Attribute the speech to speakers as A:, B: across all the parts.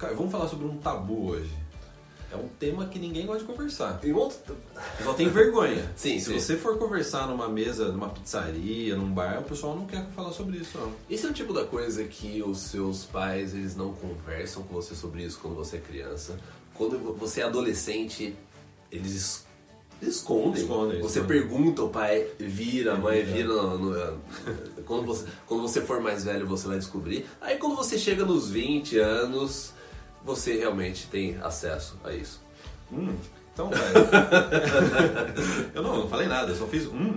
A: Cara, vamos falar sobre um tabu hoje. É um tema que ninguém gosta de conversar.
B: Tem outro...
A: Só tem vergonha.
B: Sim,
A: Se
B: sim.
A: você for conversar numa mesa, numa pizzaria, num bar, o pessoal não quer falar sobre isso, não.
B: Esse é o tipo da coisa que os seus pais eles não conversam com você sobre isso quando você é criança. Quando você é adolescente, eles es- eles escondem.
A: Escondem,
B: você
A: escondem.
B: pergunta, o pai vira, a mãe
A: Vira.
B: vira. no- no- quando, você, quando você for mais velho, você vai descobrir. Aí quando você chega nos 20 anos, você realmente tem acesso a isso.
A: Hum, então, velho. eu não, não falei nada, eu só fiz hum.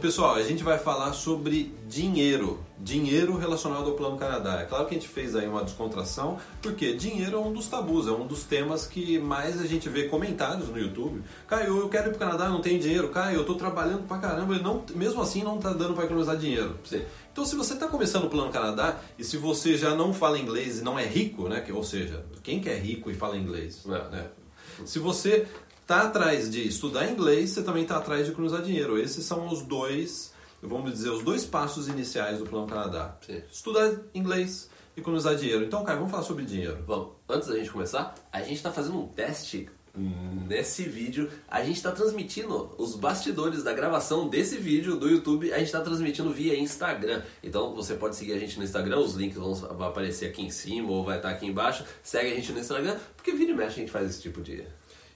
A: Pessoal, a gente vai falar sobre dinheiro. Dinheiro relacionado ao Plano Canadá. É claro que a gente fez aí uma descontração, porque dinheiro é um dos tabus, é um dos temas que mais a gente vê comentários no YouTube. Caio, eu quero ir pro Canadá, não tenho dinheiro. Caio, eu tô trabalhando pra caramba e não, mesmo assim não tá dando pra economizar dinheiro.
B: Sim.
A: Então, se você está começando o Plano Canadá e se você já não fala inglês e não é rico, né? Ou seja, quem que é rico e fala inglês?
B: É.
A: né? Se você está atrás de estudar inglês, você também está atrás de economizar dinheiro. Esses são os dois, vamos dizer, os dois passos iniciais do Plano Canadá.
B: Sim.
A: Estudar inglês e economizar dinheiro. Então, cara, vamos falar sobre dinheiro.
B: Bom, antes da gente começar, a gente está fazendo um teste nesse vídeo. A gente está transmitindo os bastidores da gravação desse vídeo do YouTube. A gente está transmitindo via Instagram. Então você pode seguir a gente no Instagram. Os links vão aparecer aqui em cima ou vai estar aqui embaixo. Segue a gente no Instagram, porque vira e mexe a gente faz esse tipo de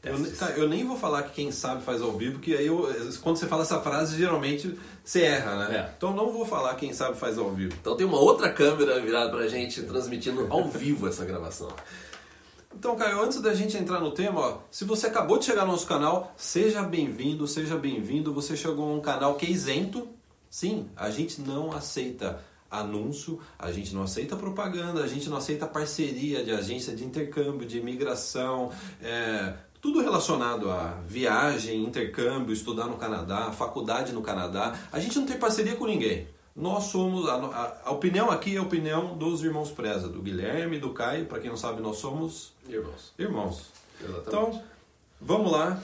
A: Eu, cara, eu nem vou falar que quem sabe faz ao vivo, porque aí eu- quando você fala essa frase, geralmente você erra, né?
B: É.
A: Então não vou falar quem sabe faz ao vivo.
B: Então tem uma outra câmera virada pra gente transmitindo ao vivo essa gravação.
A: Então, Caio, antes da gente entrar no tema, ó, se você acabou de chegar no nosso canal, seja bem-vindo, seja bem-vindo. Você chegou a um canal que é isento. Sim, a gente não aceita anúncio, a gente não aceita propaganda, a gente não aceita parceria de agência de intercâmbio, de imigração, é, tudo relacionado a viagem, intercâmbio, estudar no Canadá, faculdade no Canadá. A gente não tem parceria com ninguém. Nós somos, a, a- a opinião aqui é a opinião dos irmãos Preza, do Guilherme, do Caio. Para quem não sabe, nós somos
B: Irmãos.
A: irmãos.
B: Exatamente.
A: Então, vamos lá.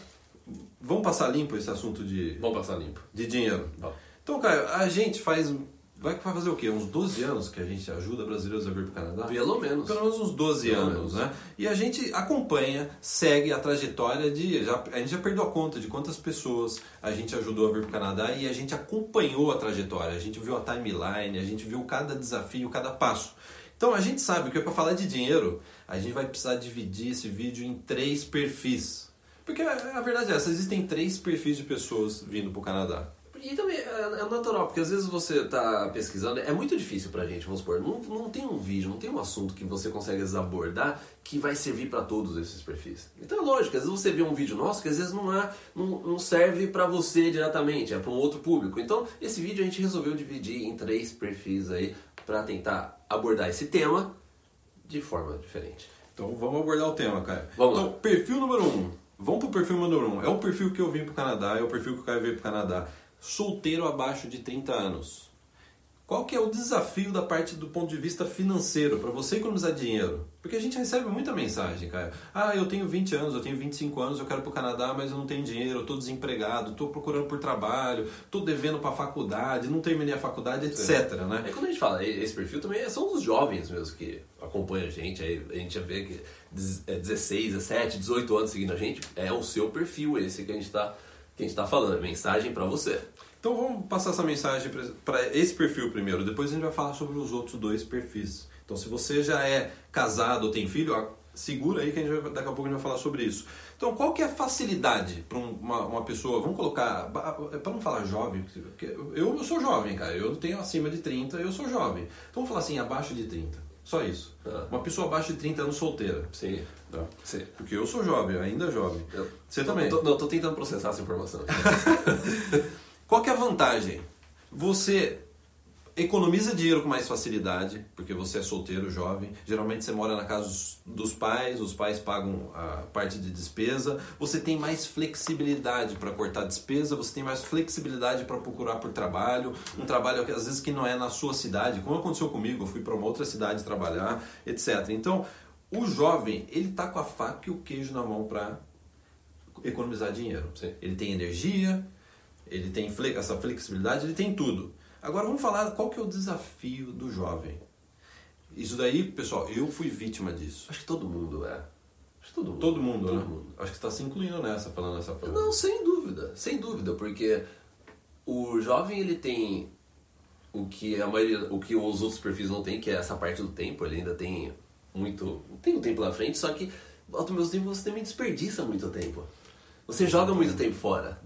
A: Vamos passar limpo esse assunto de,
B: Vamos passar limpo.
A: de dinheiro.
B: Bom.
A: Então, Caio, a gente faz. Vai vai fazer o quê? Uns 12 anos que a gente ajuda brasileiros a vir para o Canadá?
B: Pelo menos.
A: Pelo menos uns 12
B: Pelo
A: anos,
B: menos.
A: né? E a gente acompanha, segue a trajetória de. Já, a gente já perdeu a conta de quantas pessoas a gente ajudou a vir para o Canadá e a gente acompanhou a trajetória. A gente viu a timeline, a gente viu cada desafio, cada passo. Então a gente sabe que para falar de dinheiro, a gente vai precisar dividir esse vídeo em três perfis. Porque a a verdade é essa, existem três perfis de pessoas vindo para o Canadá.
B: E também é, é natural, porque às vezes você tá pesquisando, é muito difícil pra gente, vamos supor, não, não tem um vídeo, não tem um assunto que você consegue abordar que vai servir pra todos esses perfis. Então é lógico, às vezes você vê um vídeo nosso que às vezes não, é, não, não serve pra você diretamente, é pra um outro público. Então esse vídeo a gente resolveu dividir em três perfis aí pra tentar abordar esse tema de forma diferente.
A: Então vamos abordar o tema, Caio.
B: Vamos
A: então, perfil número um. Vamos pro perfil número um. É o perfil que eu vim pro Canadá, é o perfil que o Caio veio pro Canadá. Solteiro abaixo de 30 anos. Qual que é o desafio da parte do ponto de vista financeiro para você economizar dinheiro? Porque a gente recebe muita mensagem, Caio. Ah, eu tenho 20 anos, eu tenho 25 anos, eu quero ir pro Canadá, mas eu não tenho dinheiro, eu tô desempregado, tô procurando por trabalho, tô devendo pra faculdade, não terminei a faculdade, etc, né?
B: É quando a gente fala, esse perfil também são os jovens mesmo que acompanham a gente, aí a gente já vê que dez- é 16, 17, 18 anos seguindo a gente, é o seu perfil esse que a gente tá, que a gente tá falando, é mensagem pra você.
A: Então vamos passar essa mensagem para esse perfil primeiro, depois a gente vai falar sobre os outros dois perfis. Então se você já é casado ou tem filho, segura aí que a gente vai, daqui a pouco a gente vai falar sobre isso. Então qual que é a facilidade para uma, uma pessoa, vamos colocar, para não falar jovem, porque eu, eu sou jovem, cara, eu tenho acima de 30, eu sou jovem. Então vamos falar assim, abaixo de 30, só isso.
B: Ah.
A: Uma pessoa abaixo de 30 anos solteira.
B: Sim.
A: Tá?
B: Sim.
A: Porque eu sou jovem, ainda jovem.
B: Eu-
A: Você
B: eu
A: também.
B: Tô, não, tô tentando processar essa informação.
A: Qual que é a vantagem? Você economiza dinheiro com mais facilidade, porque você é solteiro, jovem. Geralmente você mora na casa dos- pais, os pais pagam a parte de despesa. Você tem mais flexibilidade para cortar despesa, você tem mais flexibilidade para procurar por trabalho, um trabalho que às vezes que não é na sua cidade, como aconteceu comigo, eu fui para uma outra cidade trabalhar, etc. Então, o jovem, ele tá com a faca e o queijo na mão para economizar dinheiro. Ele tem energia, ele tem essa flexibilidade, ele tem tudo. Agora vamos falar qual que é o desafio do jovem. Isso daí, pessoal, eu fui vítima disso.
B: Acho que todo mundo é. Acho que todo mundo.
A: Todo mundo,
B: Todo
A: né?
B: mundo.
A: Acho que está se incluindo nessa, falando essa frase.
B: Não, sem dúvida, sem dúvida, porque o jovem ele tem o que a maioria, o que os outros perfis não tem, que é essa parte do tempo, ele ainda tem muito, tem um tempo na frente, só que ao mesmo tempo você também desperdiça muito tempo. Você joga muito tempo fora.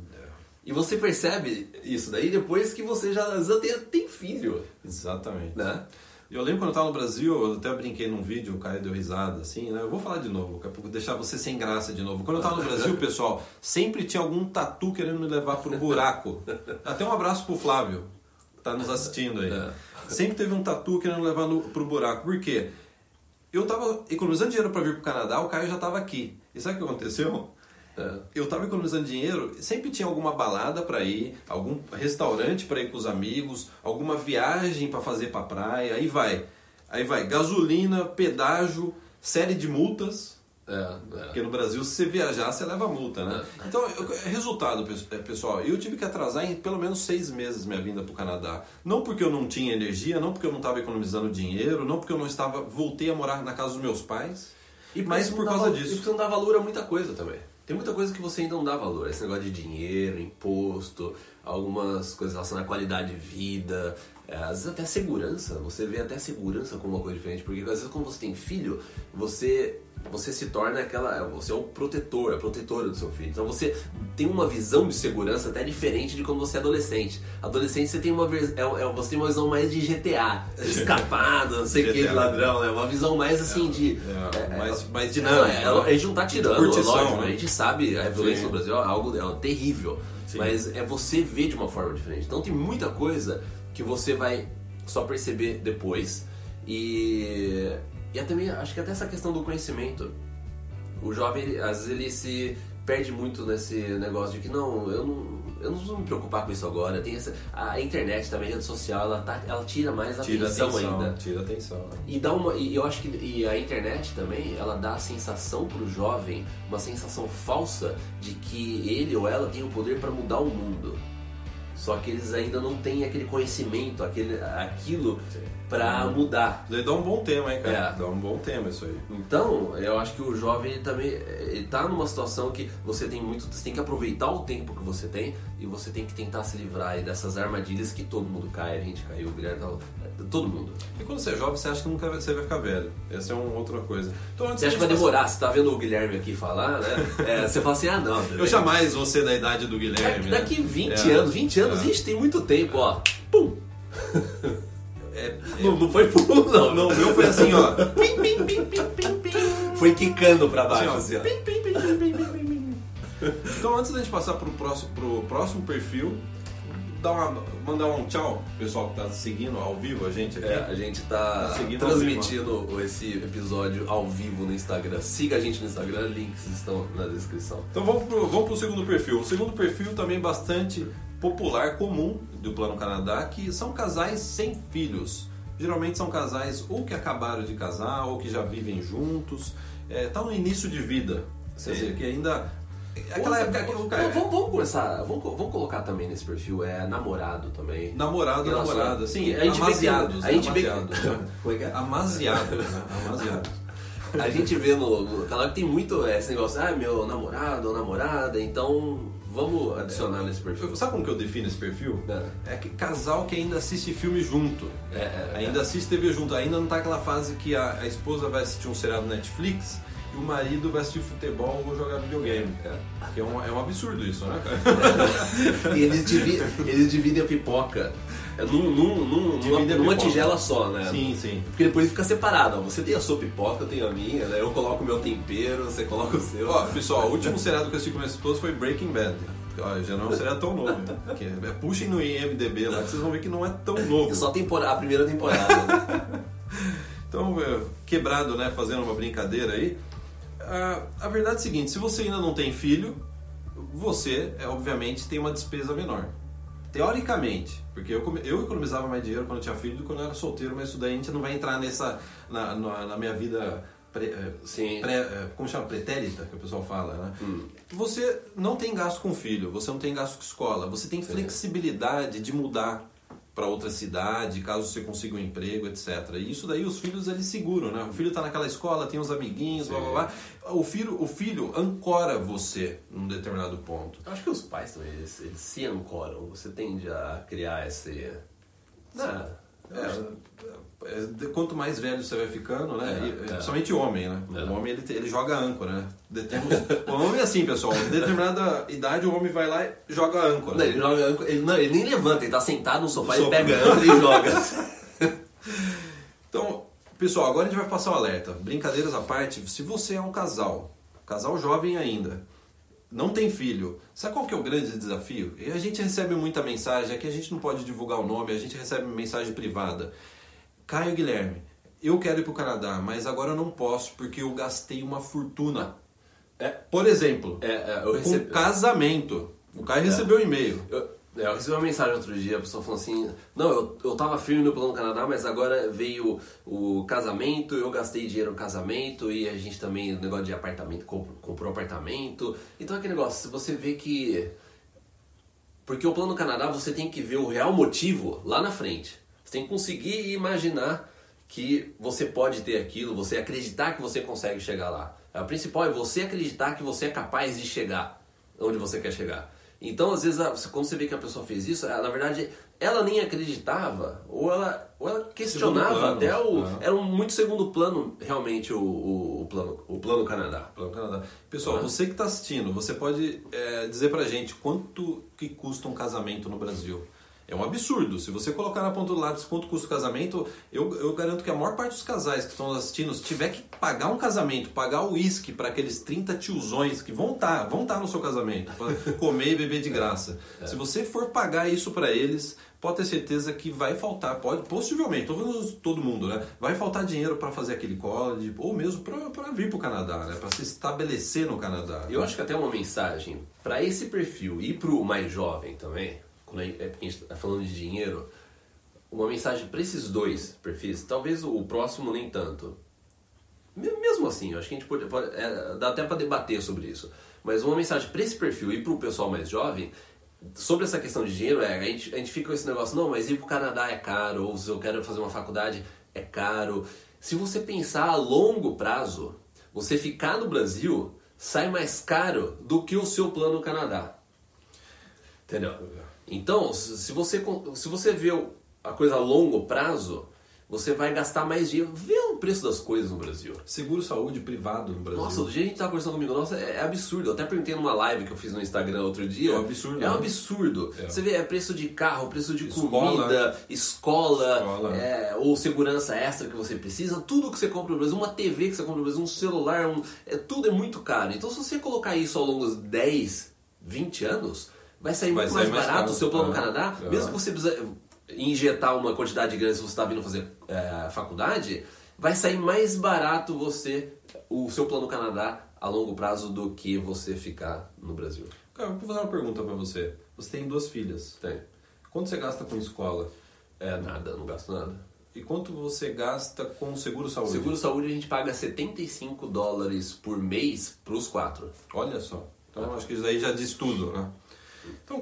B: E você percebe isso daí depois que você já, já tem, tem filho,
A: Exatamente.
B: né?
A: Eu lembro quando eu estava no Brasil, eu até brinquei num vídeo, o Caio deu risada, assim, né? Eu vou falar de novo, daqui a pouco deixar você sem graça de novo. Quando eu estava no Brasil, pessoal, sempre tinha algum tatu querendo me levar pro buraco. Até um abraço pro Flávio, que tá nos assistindo aí.
B: É.
A: Sempre teve um tatu querendo me levar no, pro buraco. Por quê? Eu tava economizando dinheiro para vir pro Canadá, o Caio já tava aqui. E sabe o que aconteceu?
B: É.
A: Eu tava economizando dinheiro, sempre tinha alguma balada para ir, algum restaurante para ir com os amigos, alguma viagem para fazer para praia, aí vai. Aí vai gasolina, pedágio, série de multas,
B: É, é.
A: porque no Brasil se você viajar você leva multa, né? Então, eu- resultado, é, pessoal, eu tive que atrasar em pelo menos seis meses minha vinda para o Canadá. Não porque eu não tinha energia, não porque eu não estava economizando dinheiro, não porque eu não estava voltei a morar na casa dos meus pais,
B: E
A: mas por
B: dá
A: causa
B: val- E
A: disso.
B: porque não dá valor a muita coisa também. Tem muita coisa que você ainda não dá valor. Esse negócio de dinheiro, imposto, algumas coisas relacionadas à qualidade de vida, é, às vezes até segurança. Você vê até segurança como uma coisa diferente. Porque às vezes quando você tem filho, você, você se torna aquela. Você é o protetor, a protetora do seu filho. Então você tem uma visão de segurança até diferente de quando você é adolescente. Adolescente você tem uma, é, é, você tem uma visão mais de GTA, escapado, não sei o que, de ladrão, né? Uma visão mais assim de.
A: É, mais, mais
B: Não,
A: dinâmico.
B: é, ela- a gente não tá tirando,
A: Curtição,
B: lógico,
A: né?
B: a gente sabe a violência
A: Sim.
B: no Brasil é algo é terrível,
A: Sim.
B: mas é você ver de uma forma diferente. Então tem muita coisa que você vai só perceber depois e e é também acho que até essa questão do conhecimento. O jovem, ele- às vezes ele se perde muito nesse negócio de que não, eu não eu não vou me preocupar com isso agora. Tem essa, a internet também, a rede social, ela, tá, ela tira mais
A: Tira
B: atenção,
A: atenção,
B: ainda.
A: tira atenção. né?
B: E dá uma, e eu acho que e a internet também, ela dá a sensação pro jovem, uma sensação falsa de que ele ou ela tem o poder para mudar o mundo. Só que eles ainda não têm aquele conhecimento, aquele, aquilo para mudar.
A: Daí dá um bom tema, hein, cara?
B: É.
A: Dá um bom tema isso aí.
B: Então, eu acho que o jovem ele também ele tá numa situação que você tem muito, você tem que aproveitar o tempo que você tem e você tem que tentar se livrar aí dessas armadilhas que todo mundo cai, a gente caiu, o Guilherme, tá- todo mundo.
A: E quando você é jovem, você acha que nunca você vai ficar velho. Essa é uma outra coisa. Então, antes
B: Você acha que vai demorar? Você tá vendo o Guilherme aqui falar, né? É, você fala assim, ah não.
A: passar- Eu jamais vou ser da idade do Guilherme. né?
B: Daqui 20
A: É.
B: anos, 20 anos,
A: É.
B: ixi, tem muito tempo, ó. Pum!
A: É,
B: Não, não foi pum, não.
A: não, o meu foi assim, ó.
B: Foi quicando pra
A: Assim,
B: baixo, assim, ó.
A: Pim, pim, pim, pim, pim, pim, pim. Então, antes da gente passar pro próximo, pro próximo perfil, dar uma, mandar um tchau, pessoal que tá seguindo ao vivo a gente aqui.
B: É, a gente tá
A: Tá
B: transmitindo esse episódio ao vivo no Instagram. Siga a gente no Instagram, links estão na descrição.
A: Então vamos pro, vamos pro segundo perfil. O segundo perfil também bastante popular, comum do Plano Canadá, que são casais sem filhos. Geralmente são casais ou que acabaram de casar ou que já vivem juntos. É, tá no início de vida. Quer dizer, que ainda. Aquela
B: Vamos-
A: época que o cara.
B: vamos, vamos começar, vamos, vamos colocar também nesse perfil, é namorado também.
A: Namorado,
B: Relação-
A: namorada, sim,
B: a gente vê
A: amaziados.
B: a gente vê
A: amaziados?
B: Como é que é?
A: Amaziados, né?
B: A gente vê no, no canal que tem muito esse negócio, ah, meu namorado ou namorada, então vamos adicionar nesse perfil.
A: Sabe como que eu defino esse perfil?
B: É.
A: É que casal que ainda assiste filme junto.
B: É, é,
A: Ainda assiste TV junto. Ainda não tá aquela fase que a, a esposa vai assistir um seriado no Netflix e o marido vai assistir futebol ou jogar videogame.
B: É.
A: É um, é um absurdo isso, né, cara?
B: E eles dividem, eles dividem a pipoca é, num, num, num, numa, numa tigela só, né?
A: sim, sim.
B: Porque depois fica separado, ó. você tem a sua pipoca, eu tenho a minha, né? eu coloco o meu tempero, você coloca o seu.
A: Ó, pessoal, o último seriado que eu assisti com minha esposa foi Breaking Bad. Ó, já não é um seriado tão novo. Né? É- puxem no IMDB lá que vocês vão ver que não é tão novo.
B: Só a primeira temporada. né?
A: Então, é, quebrado, né, fazendo uma brincadeira aí. A, a verdade é a seguinte, se você ainda não tem filho, você, é, obviamente, tem uma despesa menor. Teoricamente, porque eu, eu economizava mais dinheiro quando eu tinha filho do que quando eu era solteiro, mas isso daí a gente não vai entrar nessa, na, na, na minha vida, pré, é,
B: Sim.
A: pré- é, como chama? Pretérita, que o pessoal fala, né?
B: Hum.
A: Você não tem gasto com filho, você não tem gasto com escola, você tem flexibilidade de mudar para outra cidade, caso você consiga um emprego, etc. E isso daí os filhos eles seguram, né? O filho está naquela escola, tem os amiguinhos, blá blá blá. O filho, o filho ancora você num determinado ponto.
B: Eu acho que os pais também, eles, eles se ancoram. Você tende a criar esse... Ah,
A: É, é, quanto mais velho você vai ficando, né?
B: É,
A: E,
B: é.
A: Principalmente o homem, né?
B: É.
A: O homem ele, ele joga âncora, né? O homem é assim, pessoal. Em determinada idade o homem vai lá e joga âncora.
B: Não, ele, joga âncora- ele, não, ele nem levanta, ele tá sentado no sofá, ele pega a âncora e joga.
A: Então, pessoal, agora a gente vai passar o alerta. Brincadeiras à parte, se você é um casal, casal jovem ainda, não tem filho, sabe qual que é o grande desafio? E a gente recebe muita mensagem, aqui a gente não pode divulgar o nome, a gente recebe mensagem privada. Caio Guilherme, eu quero ir para o Canadá, mas agora eu não posso porque eu gastei uma fortuna.
B: É,
A: Por exemplo,
B: é, é, eu
A: com
B: recebi...
A: casamento. O Caio recebeu um e-mail.
B: Eu, é, eu recebi uma mensagem outro dia, a pessoa falou assim: Não, eu, eu tava firme no plano Canadá, mas agora veio o casamento, eu gastei dinheiro no casamento e a gente também, o negócio de apartamento, comp- comprou apartamento. Então aquele negócio, se você vê que. Porque o plano Canadá você tem que ver o real motivo lá na frente. Você tem que conseguir imaginar que você pode ter aquilo, você acreditar que você consegue chegar lá. O principal é você acreditar que você é capaz de chegar onde você quer chegar. Então, às vezes, quando você vê que a pessoa fez isso, na verdade, ela nem acreditava, ou ela, ou ela questionava até o. Era um muito segundo plano, realmente, o, o, o plano, o plano Canadá.
A: Plano Canadá. Pessoal,
B: Ah.
A: você que está assistindo, você pode é, dizer pra gente quanto que custa um casamento no Brasil? É um absurdo. Se você colocar na ponta do lápis quanto custa o casamento, eu, eu garanto que a maior parte dos casais que estão assistindo, se tiver que pagar um casamento, pagar o uísque para aqueles 30 tiozões que vão estar, vão estar no seu casamento, para comer e beber de graça. Se você for pagar isso para eles, pode ter certeza que vai faltar, pode, possivelmente, falando todo mundo, né? Vai faltar dinheiro para fazer aquele college, ou mesmo para vir para o Canadá, né? Para se estabelecer no Canadá.
B: Eu acho que até uma mensagem para esse perfil e para o mais jovem também, quando a gente, é está falando de dinheiro, uma mensagem para esses dois perfis, talvez o próximo nem tanto. Me- Mesmo assim, eu acho que a gente pode, pode- é, dá até para debater sobre isso. Mas uma mensagem para esse perfil e para o pessoal mais jovem sobre essa questão de dinheiro é a gente, a gente fica com esse negócio, não, mas ir pro Canadá é caro, ou se eu quero fazer uma faculdade é caro. Se você pensar a longo prazo, você ficar no Brasil sai mais caro do que o seu plano no Canadá. Entendeu? Então, se você, se você vê a coisa a longo prazo, você vai gastar mais dinheiro. Vê o preço das coisas no Brasil.
A: Seguro saúde privado no Brasil.
B: Nossa, do jeito que a gente tava conversando comigo, nossa, é, é absurdo. Eu até perguntei numa live que eu fiz no Instagram outro dia.
A: É um absurdo,
B: É um
A: né?
B: absurdo.
A: É.
B: Você vê, é preço de carro, preço de
A: Escola.
B: comida, escola,
A: Escola.
B: é, ou segurança extra que você precisa. Tudo que você compra no Brasil, uma TV que você compra no Brasil, um celular, um, é, tudo é muito caro. Então, se você colocar isso ao longo dos 10, 20 anos, vai sair
A: Vai
B: muito
A: sair
B: mais
A: mais
B: barato o seu plano no
A: Ah,
B: Canadá.
A: ah.
B: Mesmo que você precisa injetar uma quantidade grande se você está vindo fazer é, faculdade, vai sair mais barato você, o seu plano Canadá a longo prazo do que você ficar no Brasil.
A: Cara, eu vou fazer uma pergunta pra você. Você tem duas filhas.
B: Tem.
A: Quanto você gasta com escola?
B: É nada, não gasto nada.
A: E quanto você gasta com seguro saúde?
B: Seguro saúde a gente paga 75 dólares por mês pros quatro.
A: Olha só. Então acho que isso aí já diz tudo, né? Então,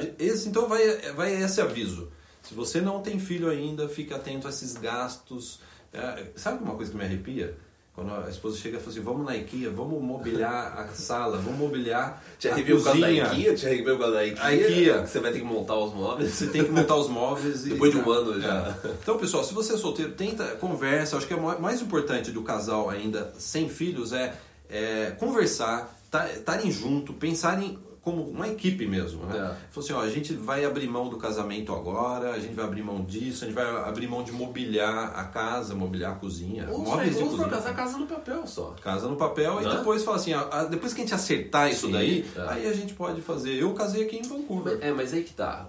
A: gente- esse, então vai, vai esse aviso. Se você não tem filho ainda, fique atento a esses gastos. É, sabe uma coisa que me arrepia? Quando a esposa chega e fala assim, vamos na IKEA, vamos mobiliar a sala, vamos mobiliar
B: Te
A: a
B: arrepiou por causa da. IKEA? Te arrepiou por causa da IKEA?
A: A IKEA.
B: que Você vai ter que montar os móveis.
A: Você tem que montar os móveis. e-
B: Depois de um ano já.
A: É. Então, pessoal, se você é solteiro, tenta, conversa. Acho que é o mais importante do casal ainda sem filhos é, é conversar, estarem junto, pensarem como uma equipe mesmo, né?
B: É.
A: Falou assim, ó, a gente vai abrir mão do casamento agora, a gente vai abrir mão disso, a gente vai abrir mão de mobiliar a casa, mobiliar a cozinha,
B: Ou
A: móveis de cozinha.
B: casar, casa no papel só.
A: Casa no papel e
B: Né?
A: depois fala assim, ó, depois que a gente acertar isso
B: Sim,
A: daí,
B: é.
A: aí a gente pode fazer. Eu casei aqui em Vancouver.
B: É, mas aí que tá.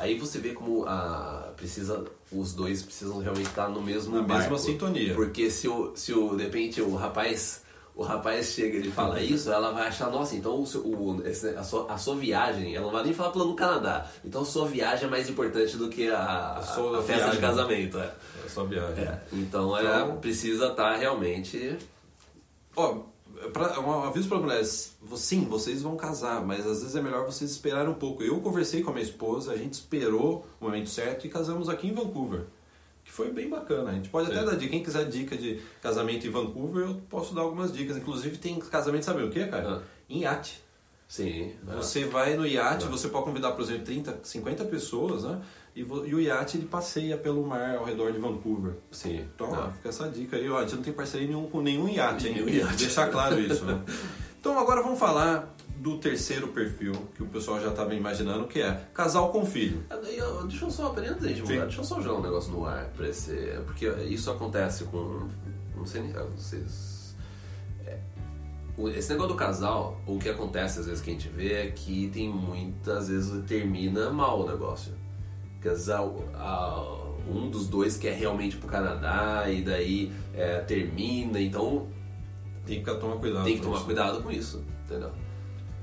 B: Aí você vê como a, precisa, os dois precisam realmente estar no mesmo
A: Na mesma
B: barco.
A: sintonia.
B: Porque se o, se o, de repente o rapaz, o rapaz chega e ele fala isso, ela vai achar, nossa, então o, seu- o- esse- a, sua, a sua viagem, ela não vai nem falar plano Canadá. Então a sua viagem é mais importante do que a, a,
A: sua
B: a festa
A: viagem.
B: de casamento. É.
A: É só viagem.
B: É. Então,
A: Então-
B: precisa estar realmente.
A: Ó, Pra, um aviso para mulheres, sim, vocês vão casar, mas às vezes é melhor vocês esperarem um pouco. Eu conversei com a minha esposa, a gente esperou o momento certo e casamos aqui em Vancouver. Que foi bem bacana. A gente pode até dar dica. Quem quiser dica de casamento em Vancouver, eu posso dar algumas dicas. Inclusive tem casamento, sabe o que, cara?
B: Ah.
A: Em iate.
B: Sim. é.
A: Você vai no iate, você pode convidar, por exemplo, 30, 50 pessoas, né? E, o iate ele passeia pelo mar ao redor de Vancouver.
B: Sim.
A: Então, ó, fica essa dica aí. Ó, a gente não tem parceria nenhum, com nenhum iate, hein?
B: Nenhum iate.
A: Deixar claro isso, né? Então, agora vamos falar do terceiro perfil que o pessoal já estava imaginando, que é casal com filho.
B: Deixa eu só,
A: Sim.
B: mudar, deixa eu só jogar um negócio no ar pra esse. Porque isso acontece com. Não sei nem. Vocês. é, esse negócio do casal, o que acontece às vezes que a gente vê é que tem muitas vezes termina mal o negócio. Casal, a- um dos dois quer realmente pro Canadá e daí é, termina, então
A: Tem que tomar cuidado.
B: tem que tomar
A: isso.
B: cuidado com isso, entendeu?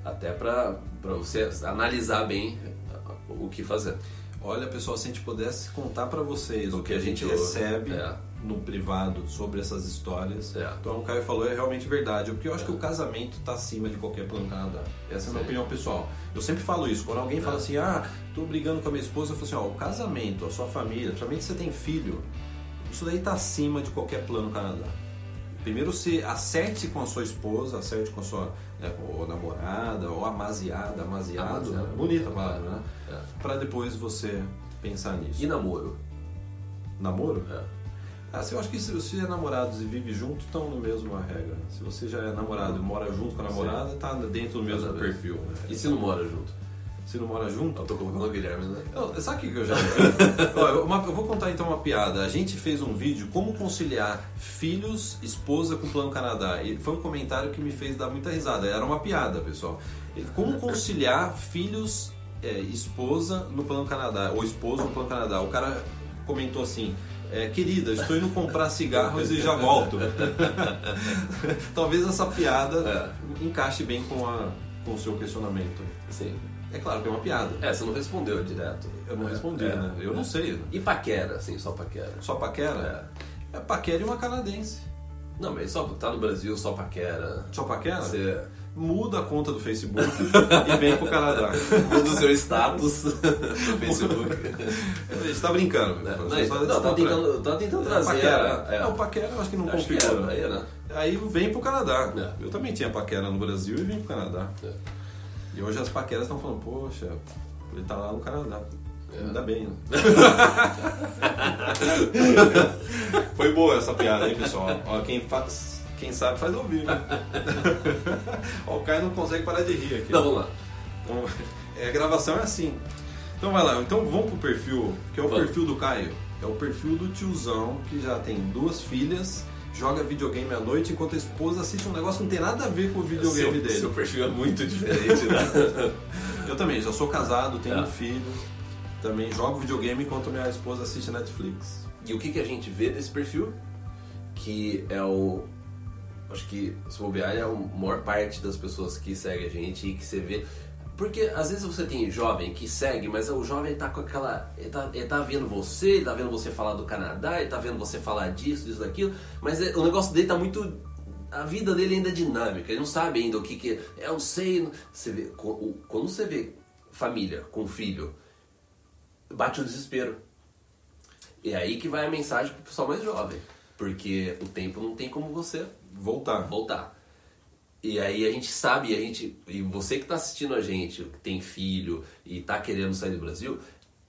B: Até pra você analisar bem o que fazer.
A: Olha, pessoal, se a gente pudesse contar para vocês o
B: O
A: que a gente
B: ouve,
A: recebe
B: é.
A: no privado sobre essas histórias.
B: É.
A: Então, o Caio falou é realmente verdade. Porque eu acho que o casamento está acima de qualquer plano Canadá. Essa é a minha opinião pessoal. Eu sempre falo isso. Quando alguém fala
B: É.
A: assim, ah, tô brigando com a minha esposa, eu falo assim, ó, o casamento, a sua família, principalmente se você tem filho, isso daí está acima de qualquer plano Canadá. Primeiro se acerte com a sua esposa, acerte com a sua né, ou namorada, ou amaziada, amaziado.
B: Amaziada.
A: Bonita a palavra, né?
B: É.
A: Pra depois você pensar nisso.
B: E namoro?
A: Namoro?
B: É.
A: Ah, se eu acho que se você é namorados e vive junto, estão no mesmo regra. Se você já é namorado e mora junto com a namorada, tá dentro do mesmo
B: Exatamente.
A: perfil. Né?
B: E se não mora junto?
A: Se não mora junto,
B: Eu tô colocando o Guilherme, né?
A: eu, sabe o que eu já? Ó, eu, uma- eu vou contar então uma piada. A gente fez um vídeo como conciliar filhos, esposa com Plano Canadá. E foi um comentário que me fez dar muita risada. Era uma piada, pessoal. Como conciliar filhos, é, esposa no Plano Canadá, ou esposo no Plano Canadá. O cara comentou assim. é, querida, estou indo comprar cigarros e já volto. Talvez essa piada encaixe bem com, a, com o seu questionamento.
B: Sim.
A: É claro que é uma piada.
B: É, você não respondeu direto.
A: Eu não
B: É,
A: respondi,
B: é.
A: né? Eu não sei.
B: E paquera, assim, só paquera.
A: Só paquera? É, paquera e uma canadense.
B: Não, mas só tá no Brasil, só paquera.
A: Só paquera?
B: Você
A: Muda a conta do Facebook e vem pro Canadá.
B: muda o seu status no Facebook.
A: A gente tá brincando.
B: Não,
A: Só-
B: não, não, tá
A: descontra-
B: tentando, tá tentando
A: É,
B: trazer.
A: paquera.
B: é.
A: Não, paquera eu acho que não
B: Acho que
A: configura.
B: é, aí, né?
A: Aí vem pro Canadá.
B: É.
A: Eu também tinha paquera no Brasil e vim pro Canadá.
B: É.
A: E hoje as paqueras estão falando, poxa, ele tá lá no Canadá.
B: É.
A: Ainda bem, né? Foi boa essa piada, hein, pessoal? Ó, quem, faz, quem sabe faz ouvir, né? Ó, o Caio não consegue parar de rir aqui.
B: Então vamos lá.
A: Então, é, a gravação é assim. Então vai lá, então vamos pro perfil, que é o
B: Vamos.
A: perfil do Caio. É o perfil do tiozão que já tem duas filhas, joga videogame à noite enquanto a esposa assiste um negócio que não tem nada a ver com o videogame
B: seu,
A: dele.
B: seu perfil é muito diferente, né?
A: Eu também, já sou casado, tenho
B: É.
A: um filho, também jogo videogame enquanto minha esposa assiste Netflix.
B: E o que, que a gente vê desse perfil? Que é o. Acho que, se bobear, é a maior parte das pessoas que segue a gente e que você vê. Porque às vezes você tem jovem que segue, mas o jovem tá com aquela. Ele tá, ele tá vendo você, ele tá vendo você falar do Canadá, ele tá vendo você falar disso, disso, daquilo, mas é- o negócio dele tá muito. A vida dele ainda é dinâmica, ele não sabe ainda o que que. Eu não sei. Você vê, quando você vê família com filho, bate o desespero. E é aí que vai a mensagem pro pessoal mais jovem. Porque o tempo não tem como você
A: Voltar.
B: voltar. E aí a gente sabe, a gente, e você que está assistindo a gente, que tem filho e está querendo sair do Brasil,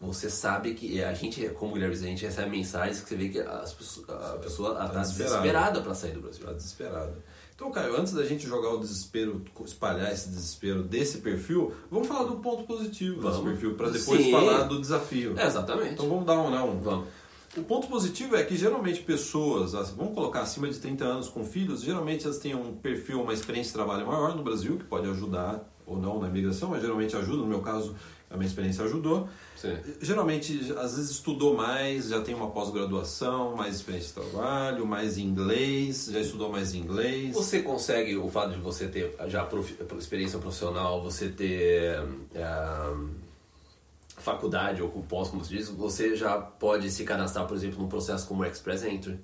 B: você sabe que a gente, como Guilherme a gente recebe mensagens que você vê que as a pessoa está
A: desesperada.
B: desesperada para sair do Brasil.
A: Tá desesperado. Então, Caio, antes da gente jogar o desespero, espalhar esse desespero desse perfil, vamos falar do ponto positivo desse
B: Vamos.
A: perfil, para depois
B: Sim.
A: falar do desafio.
B: É, exatamente.
A: Então vamos dar um, né? Um,
B: Vamos.
A: O ponto positivo é que geralmente pessoas, as- vamos colocar acima de 30 anos com filhos, geralmente elas têm um perfil, uma experiência de trabalho maior no Brasil, que pode ajudar ou não na imigração, mas geralmente ajuda. No meu caso, a minha experiência ajudou.
B: Sim.
A: Geralmente, às vezes estudou mais, já tem uma pós-graduação, mais experiência de trabalho, mais inglês, já estudou mais inglês.
B: Você consegue, o fato de você ter já profi- experiência profissional, você ter eh, faculdade ou pós, como se diz, você já pode se cadastrar, por exemplo, num processo como Express Entry.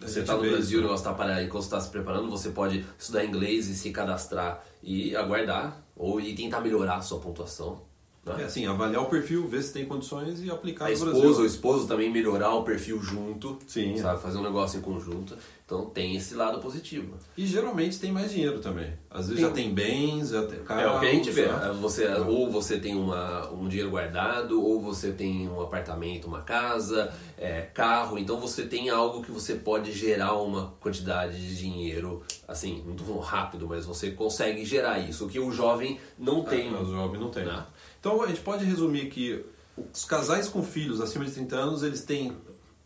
B: Você está no Brasil, o
A: isso.
B: negócio está para enquanto está se preparando, você pode estudar inglês e se cadastrar e aguardar ou e tentar melhorar a sua pontuação. Né?
A: É assim, avaliar o perfil, ver se tem condições e aplicar
B: A esposa ou
A: Brasil.
B: o esposo também melhorar o perfil junto,
A: Sim.
B: sabe? Fazer um negócio em conjunto. Então tem esse lado positivo.
A: E geralmente tem mais dinheiro também. Às vezes
B: Tem.
A: já tem bens, já tem carros.
B: é o que a gente vê.
A: né?
B: Você, ou você tem uma, um dinheiro guardado, ou você tem um apartamento, uma casa, é, carro. Então você tem algo que você pode gerar uma quantidade de dinheiro, assim, falando rápido, mas você consegue gerar isso. O que o jovem não tem.
A: É, mas o jovem não tem.
B: Não.
A: Então a gente pode resumir que os casais com filhos acima de 30 anos, eles têm,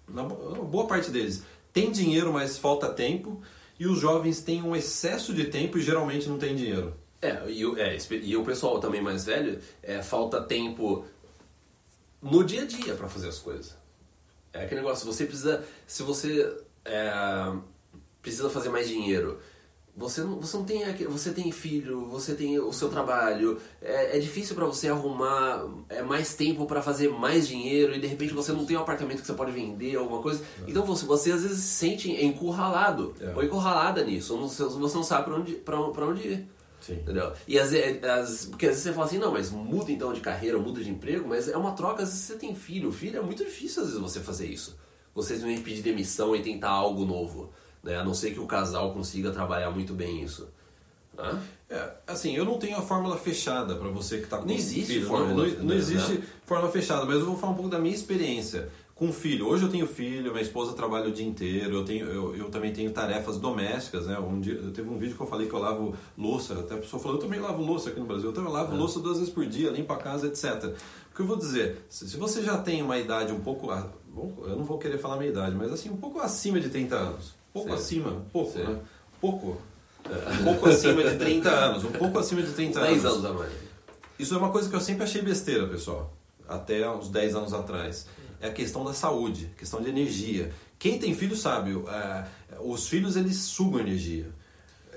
A: na bo- na boa parte deles, tem dinheiro, mas falta tempo. E os jovens têm um excesso de tempo e geralmente não tem dinheiro.
B: É, e, é, e o pessoal também mais velho, é, falta tempo no dia a dia para fazer as coisas. É aquele negócio, você precisa. Se você é, precisa fazer mais dinheiro, você não, você não tem. Você tem filho, você tem o seu trabalho. É, é difícil para você arrumar é, mais tempo para fazer mais dinheiro e de repente você não tem um apartamento que você pode vender, alguma coisa. Então você, você às vezes se sente encurralado
A: É.
B: ou encurralada nisso. Não- Você não sabe para onde, pra, pra onde ir.
A: Sim.
B: Entendeu? E às as- porque às vezes você fala assim, não, mas muda então de carreira, muda de emprego, mas é uma troca, às vezes você tem filho. Filho é muito difícil às vezes você fazer isso. Você simplesmente pedir demissão e tentar algo novo. Né? A não ser que o casal consiga trabalhar muito bem isso. Né?
A: É, assim, eu não tenho a fórmula fechada para você que está com
B: Não existe
A: filho.
B: fórmula,
A: não, não
B: né?
A: existe fórmula fechada, mas eu vou falar um pouco da minha experiência com filho. Hoje eu tenho filho, minha esposa trabalha o dia inteiro, eu, tenho, eu, eu também tenho tarefas domésticas, né? Um dia, eu teve um vídeo que eu falei que eu lavo louça, até a pessoa falou, eu também lavo louça aqui no Brasil, eu também lavo louça duas vezes por dia, limpo a casa, etc. O que eu vou dizer, se, se você já tem uma idade um pouco, eu não vou querer falar minha idade, mas assim, um pouco acima de 30 anos, pouco
B: Sim.
A: acima, um pouco,
B: Sim.
A: né? Pouco. Um pouco acima de 30 anos, um pouco acima de 30
B: 10
A: anos.
B: anos a mais.
A: Isso é uma coisa que eu sempre achei besteira, pessoal. Até uns 10 anos atrás. É a questão da saúde, questão de energia. Quem tem filho sabe, é, os filhos eles sugam energia.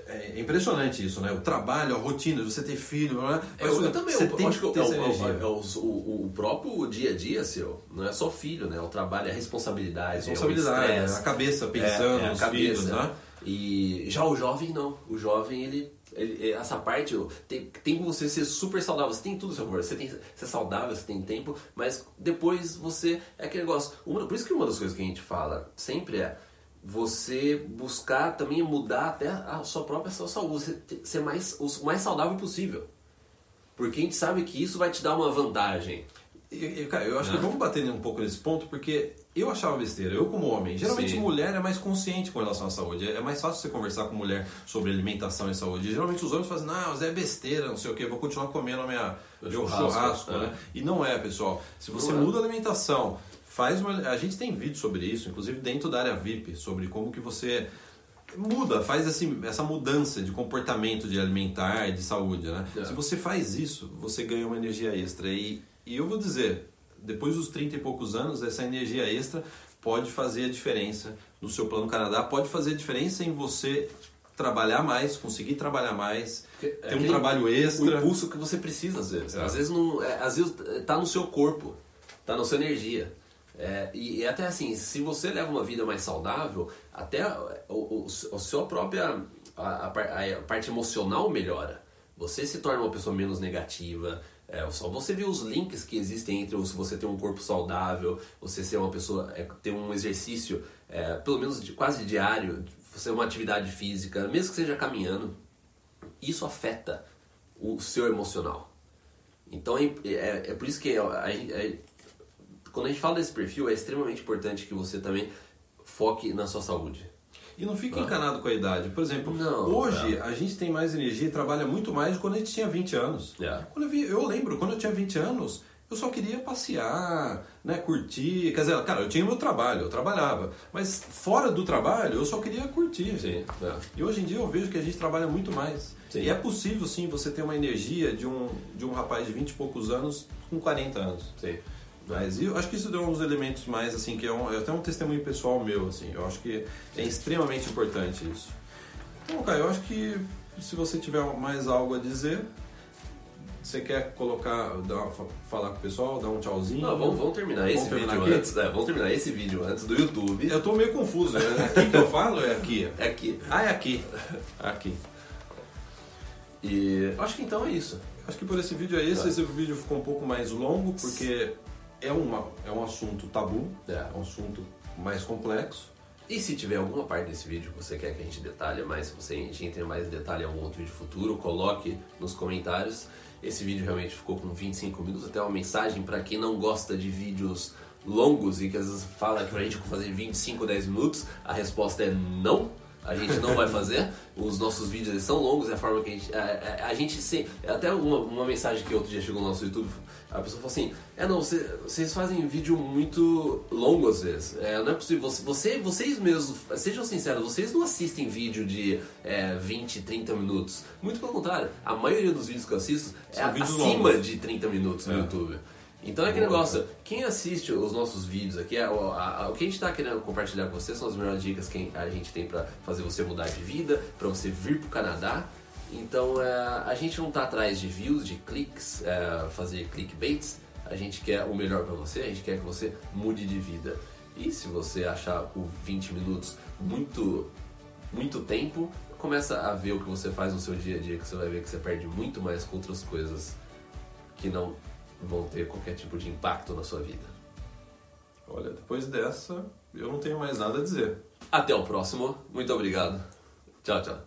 A: É impressionante isso, né? O trabalho, a rotina, você ter filho, né?
B: Eu, eu também,
A: você
B: eu,
A: tem
B: acho
A: que
B: que é,
A: essa
B: o-
A: energia.
B: é o, o, o próprio dia a dia seu, não é só filho, né? O trabalho, é a responsabilidade,
A: responsabilidade,
B: é o estresse.
A: a cabeça pensando
B: É, é, a cabeça.
A: filhos, né?
B: E já o jovem não. O jovem, ele. essa parte tem, tem você ser super saudável. Você tem tudo seu favor. Você tem ser saudável, você tem tempo, mas depois você. É aquele negócio. Uma, por isso que uma das coisas que a gente fala sempre é você buscar também mudar até a sua própria saúde. Você ter- ser mais, o mais saudável possível. Porque a gente sabe que isso vai te dar uma vantagem.
A: E, e, cara, eu acho
B: Né?
A: que vamos bater um pouco nesse ponto, porque eu achava besteira, eu como homem. Geralmente
B: Sim.
A: mulher é mais consciente com relação à saúde. É mais fácil você conversar com mulher sobre alimentação e saúde. Geralmente os homens fazem, não, mas é besteira, não sei o que, vou continuar comendo a minha,
B: Meu churrasco,
A: churrasco,
B: é.
A: né? E não é, pessoal. Se você
B: Não é.
A: muda a alimentação, faz uma. A gente tem vídeo sobre isso, inclusive dentro da área VIP, sobre como que você muda, faz esse, essa mudança de comportamento de alimentar, de saúde, né?
B: É.
A: Se você faz isso, você ganha uma energia extra. E, e eu vou dizer, depois dos 30 e poucos anos, essa energia extra pode fazer a diferença no seu plano Canadá, pode fazer a diferença em você trabalhar mais, conseguir trabalhar mais,
B: É
A: ter um trabalho
B: O
A: extra.
B: impulso que você precisa às vezes.
A: É.
B: Às vezes não, é, às vezes tá no seu corpo, tá na sua energia. É, e, e até assim, se você leva uma vida mais saudável, até o, a sua própria a, a a parte emocional melhora. Você se torna uma pessoa menos negativa. É, só você vê os links que existem entre você ter um corpo saudável, você ser uma pessoa, é, ter um exercício, é, pelo menos de, quase diário, você uma atividade física, mesmo que seja caminhando, isso afeta o seu emocional. Então é, é, é por isso que quando a gente fala desse perfil, é extremamente importante que você também foque na sua saúde.
A: E não fica
B: Ah.
A: encanado com a idade. Por exemplo,
B: Não,
A: hoje
B: é.
A: a gente tem mais energia e trabalha muito mais do que quando a gente tinha 20 anos.
B: É.
A: Quando eu, vi, eu lembro, quando eu tinha 20 anos, eu só queria passear, né, curtir. Quer dizer, cara, eu tinha meu trabalho, eu trabalhava. Mas fora do trabalho, eu só queria curtir.
B: Sim, é.
A: E hoje em dia eu vejo que a gente trabalha muito mais.
B: Sim.
A: E é possível sim você ter uma energia de um, de um rapaz de 20 e poucos anos com 40 anos.
B: Sim.
A: Mas eu acho que isso um dos elementos mais, assim, que é, um, é até um testemunho pessoal meu, assim. Eu acho que é extremamente importante isso. Então, Caio, eu acho que se você tiver mais algo a dizer, Você quer colocar, dar, falar com o pessoal, dar um tchauzinho?
B: Não, vamos, vamos terminar
A: Vamos
B: esse
A: terminar
B: vídeo
A: aqui?
B: antes. É, vamos terminar esse vídeo antes do YouTube.
A: Eu tô meio confuso. É aqui que eu falo é aqui?
B: É aqui.
A: Ah, é aqui. Aqui.
B: E acho que então é isso.
A: Acho que por esse vídeo é esse.
B: Tá.
A: Esse vídeo ficou um pouco mais longo porque é, uma, é um assunto tabu,
B: É.
A: é um assunto mais complexo.
B: E se tiver alguma parte desse vídeo que você quer que a gente detalhe mais, se você a gente entre mais em detalhe em algum outro vídeo futuro, coloque nos comentários. Esse vídeo realmente ficou com 25 minutos, até uma mensagem para quem não gosta de vídeos longos e que às vezes fala que pra gente fazer 25 ou 10 minutos, a resposta é não. A gente não vai fazer. Os nossos vídeos são longos, é a forma que a gente. A, a, a gente se, até uma, uma mensagem que outro dia chegou no nosso YouTube, a pessoa falou assim: É, não, cê- vocês fazem vídeo muito longo às vezes. É, não é possível. Você, você- vocês mesmos, sejam sinceros, vocês não assistem vídeo de é, 20, 30 minutos. Muito pelo contrário, a maioria dos vídeos que eu assisto é
A: São vídeos
B: acima
A: longos.
B: de 30 minutos no
A: É.
B: YouTube. Então é aquele
A: Boa,
B: negócio, quem assiste os nossos vídeos aqui, a- a- a- o que a gente está querendo compartilhar com você são as melhores dicas que a gente tem para fazer você mudar de vida, para você vir pro Canadá. Então é, a gente não tá atrás de views, de cliques, é, fazer clickbaits. A gente quer o melhor para você, a gente quer que você mude de vida. E se você achar o 20 minutos muito muito tempo, começa a ver o que você faz no seu dia a dia, que você vai ver que você perde muito mais com outras coisas que não vão ter qualquer tipo de impacto na sua vida.
A: Olha, depois dessa, eu não tenho mais nada a dizer.
B: Até o próximo. Muito obrigado. Tchau, tchau.